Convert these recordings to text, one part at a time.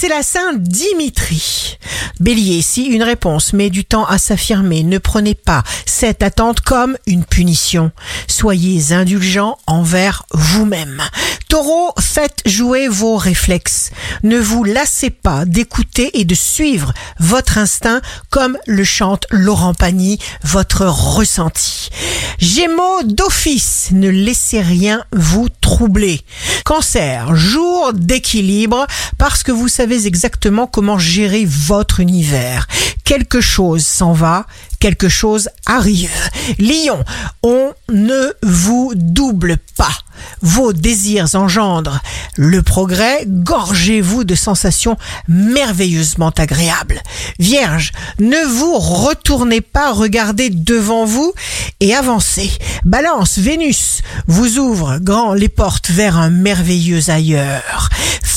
c'est la Sainte Dimitri. Bélier, si une réponse met du temps à s'affirmer, ne prenez pas cette attente comme une punition. Soyez indulgent envers vous-même. Taureau, faites jouer vos réflexes. Ne vous lassez pas d'écouter et de suivre votre instinct comme le chante Laurent Pagny, votre ressenti. Gémeaux d'office, ne laissez rien vous troubler. Cancer, jour d'équilibre parce que vous savez exactement comment gérer votre univers. Quelque chose s'en va, quelque chose arrive. Lion, on ne vous double pas. Vos désirs engendrent le progrès, gorgez-vous de sensations merveilleusement agréables. Vierge, ne vous retournez pas, regardez devant vous et avancez. Balance, Vénus vous ouvre grand les portes vers un merveilleux ailleurs.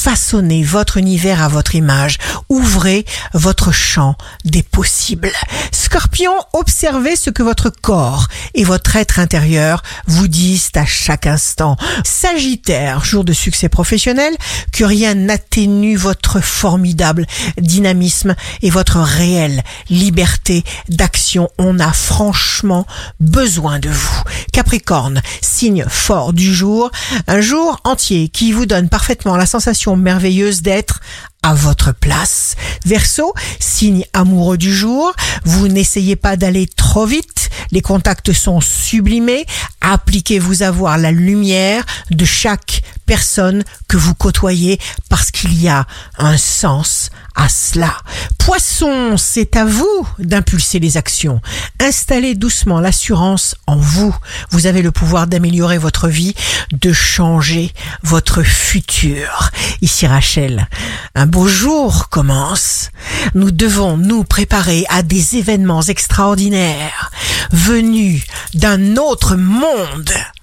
Façonnez votre univers à votre image. Ouvrez votre champ des possibles. Scorpion, observez ce que votre corps et votre être intérieur vous disent à chaque instant. Sagittaire, jour de succès professionnel, que rien n'atténue votre formidable dynamisme et votre réelle liberté d'action. On a franchement besoin de vous. Capricorne, signe fort du jour, un jour entier qui vous donne parfaitement la sensation merveilleuse d'être à votre place. Verseau, signe amoureux du jour, vous n'essayez pas d'aller trop vite, les contacts sont sublimés, appliquez-vous à voir la lumière de chaque personne que vous côtoyez parce qu'il y a un sens à cela. Poisson, c'est à vous d'impulser les actions. Installez doucement l'assurance en vous. Vous avez le pouvoir d'améliorer votre vie, de changer votre futur. Ici Rachel, un beau jour commence. Nous devons nous préparer à des événements extraordinaires venus d'un autre monde.